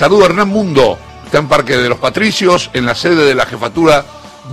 Saludo a Hernán Mundo, está en Parque de los Patricios, en la sede de la jefatura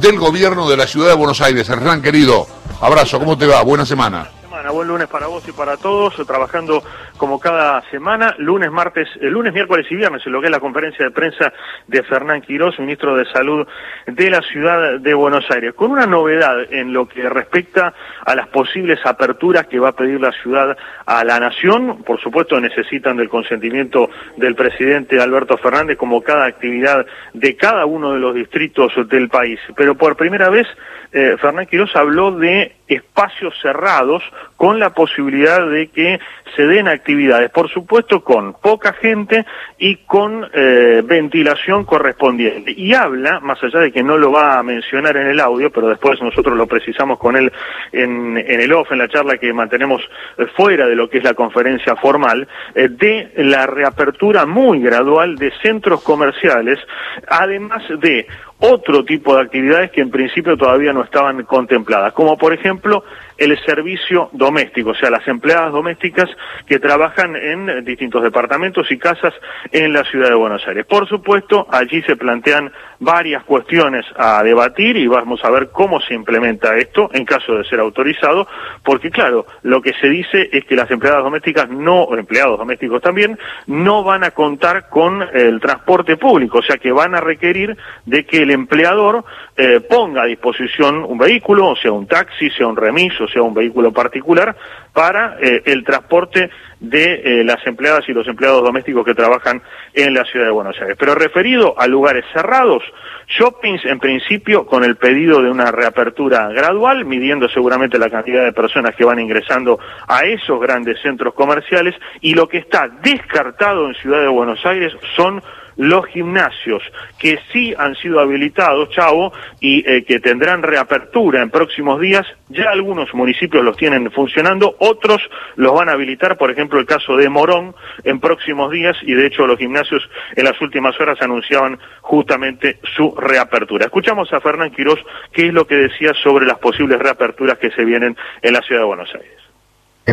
del gobierno de la ciudad de Buenos Aires. Hernán, querido, abrazo, ¿cómo te va? Buena semana. Buen lunes para vos y para todos, trabajando como cada semana, lunes, martes, eh, lunes, miércoles y viernes, en lo que es la conferencia de prensa de Fernán Quirós, ministro de Salud de la ciudad de Buenos Aires, con una novedad en lo que respecta a las posibles aperturas que va a pedir la ciudad a la nación. Por supuesto, necesitan del consentimiento del presidente Alberto Fernández, como cada actividad de cada uno de los distritos del país. Pero por primera vez, eh, Fernán Quirós habló de espacios cerrados con la posibilidad de que se den actividades, por supuesto con poca gente y con eh, ventilación correspondiente. Y habla, más allá de que no lo va a mencionar en el audio, pero después nosotros lo precisamos con él en, el off, en la charla que mantenemos eh, fuera de lo que es la conferencia formal, eh, de la reapertura muy gradual de centros comerciales, además de otro tipo de actividades que en principio todavía no estaban contempladas, como por ejemplo el servicio doméstico, o sea, las empleadas domésticas que trabajan en distintos departamentos y casas en la ciudad de Buenos Aires. Por supuesto, allí se plantean varias cuestiones a debatir y vamos a ver cómo se implementa esto en caso de ser autorizado, porque claro, lo que se dice es que las empleadas domésticas no, empleados domésticos también, no van a contar con el transporte público, o sea que van a requerir de que el empleador eh, ponga a disposición un vehículo, o sea un taxi, sea un remis, o sea un vehículo particular, para eh, el transporte de eh, las empleadas y los empleados domésticos que trabajan en la ciudad de Buenos Aires. Pero referido a lugares cerrados, shoppings en principio con el pedido de una reapertura gradual, midiendo seguramente la cantidad de personas que van ingresando a esos grandes centros comerciales, y lo que está descartado en Ciudad de Buenos Aires son los gimnasios que sí han sido habilitados, Chavo, y eh, que tendrán reapertura en próximos días. Ya algunos municipios los tienen funcionando, otros los van a habilitar, por ejemplo el caso de Morón, en próximos días, y de hecho los gimnasios en las últimas horas anunciaban justamente su reapertura. Escuchamos a Fernán Quirós qué es lo que decía sobre las posibles reaperturas que se vienen en la ciudad de Buenos Aires.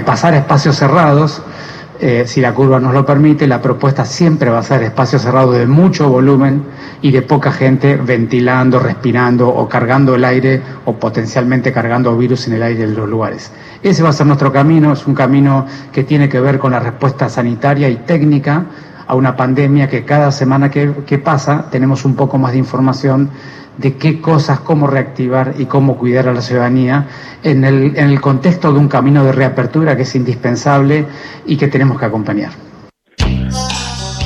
Pasar espacios cerrados eh, si la curva nos lo permite, la propuesta siempre va a ser espacio cerrado de mucho volumen y de poca gente ventilando, respirando o cargando el aire o potencialmente cargando virus en el aire de los lugares. Ese va a ser nuestro camino, es un camino que tiene que ver con la respuesta sanitaria y técnica a una pandemia que cada semana que, que pasa tenemos un poco más de información de qué cosas, cómo reactivar y cómo cuidar a la ciudadanía en el, en el contexto de un camino de reapertura que es indispensable y que tenemos que acompañar.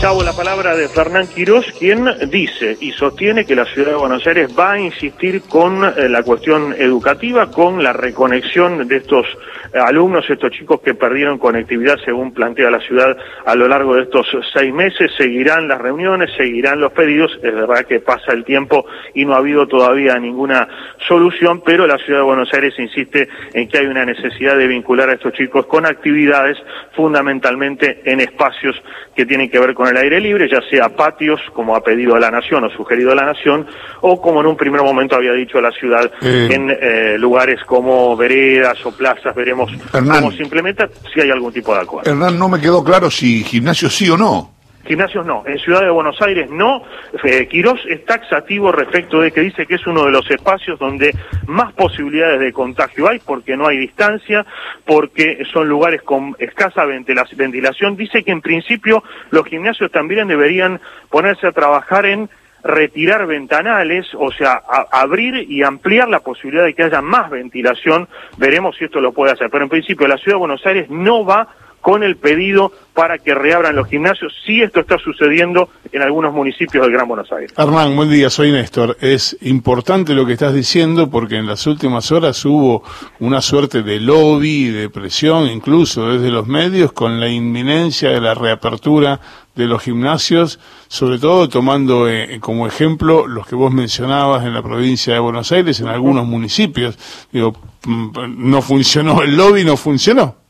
Chavo, la palabra de Fernán Quirós, quien dice y sostiene que la ciudad de Buenos Aires va a insistir con eh, la cuestión educativa, con la reconexión de estos eh, alumnos, estos chicos que perdieron conectividad según plantea la ciudad a lo largo de estos seis meses. Seguirán las reuniones, seguirán los pedidos. Es verdad que pasa el tiempo y no ha habido todavía ninguna solución, pero la ciudad de Buenos Aires insiste en que hay una necesidad de vincular a estos chicos con actividades fundamentalmente en espacios que tienen que ver con el aire libre, ya sea patios, como ha pedido la Nación o sugerido la Nación, o como en un primer momento había dicho la ciudad, eh. en eh, lugares como veredas o plazas, veremos cómo se implementa, si hay algún tipo de acuerdo. Hernán, no me quedó claro si gimnasio sí o no. Gimnasios no, en Ciudad de Buenos Aires no. Eh, Quirós es taxativo respecto de que dice que es uno de los espacios donde más posibilidades de contagio hay porque no hay distancia, porque son lugares con escasa ventilación. Dice que en principio los gimnasios también deberían ponerse a trabajar en retirar ventanales, o sea, abrir y ampliar la posibilidad de que haya más ventilación. Veremos si esto lo puede hacer. Pero en principio la Ciudad de Buenos Aires no va con el pedido para que reabran los gimnasios. Sí, esto está sucediendo en algunos municipios del Gran Buenos Aires. Hernán, buen día, soy Néstor. Es importante lo que estás diciendo porque en las últimas horas hubo una suerte de lobby, de presión, incluso desde los medios, con la inminencia de la reapertura de los gimnasios, sobre todo tomando eh, como ejemplo los que vos mencionabas en la provincia de Buenos Aires, en algunos municipios. Digo, mm, no funcionó el lobby, no funcionó.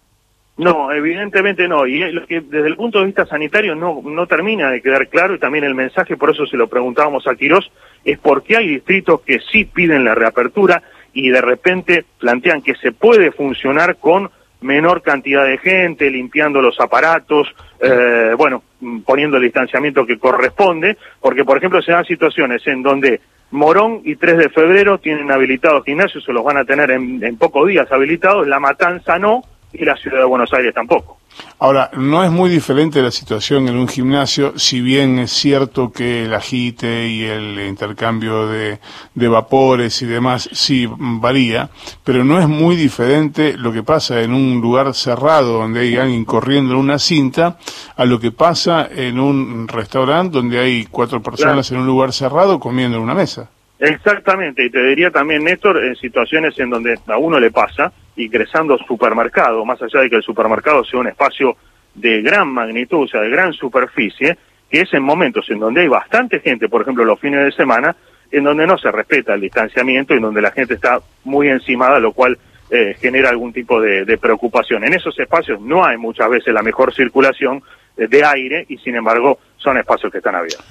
No, evidentemente no. Y lo que desde el punto de vista sanitario no, no termina de quedar claro y también el mensaje, por eso se lo preguntábamos a Quirós, es porque hay distritos que sí piden la reapertura y de repente plantean que se puede funcionar con menor cantidad de gente, limpiando los aparatos. Eh, bueno, poniendo el distanciamiento que corresponde, porque por ejemplo se dan situaciones en donde Morón y 3 de febrero tienen habilitados gimnasios, se los van a tener en, en pocos días habilitados, La Matanza no, y la ciudad de Buenos Aires tampoco. Ahora, no es muy diferente la situación en un gimnasio, si bien es cierto que el agite y el intercambio de, de, vapores y demás sí varía, pero no es muy diferente lo que pasa en un lugar cerrado donde hay alguien corriendo en una cinta a lo que pasa en un restaurante donde hay cuatro personas claro. en un lugar cerrado comiendo en una mesa. Exactamente, y te diría también, Néstor, en situaciones en donde a uno le pasa, ingresando supermercado, más allá de que el supermercado sea un espacio de gran magnitud, o sea, de gran superficie, que es en momentos en donde hay bastante gente, por ejemplo, los fines de semana, en donde no se respeta el distanciamiento y en donde la gente está muy encimada, lo cual eh, genera algún tipo de, de, preocupación. En esos espacios no hay muchas veces la mejor circulación eh, de aire y, sin embargo, son espacios que están abiertos.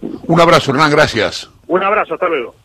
Un abrazo, Hernán, gracias. Un abrazo, hasta luego.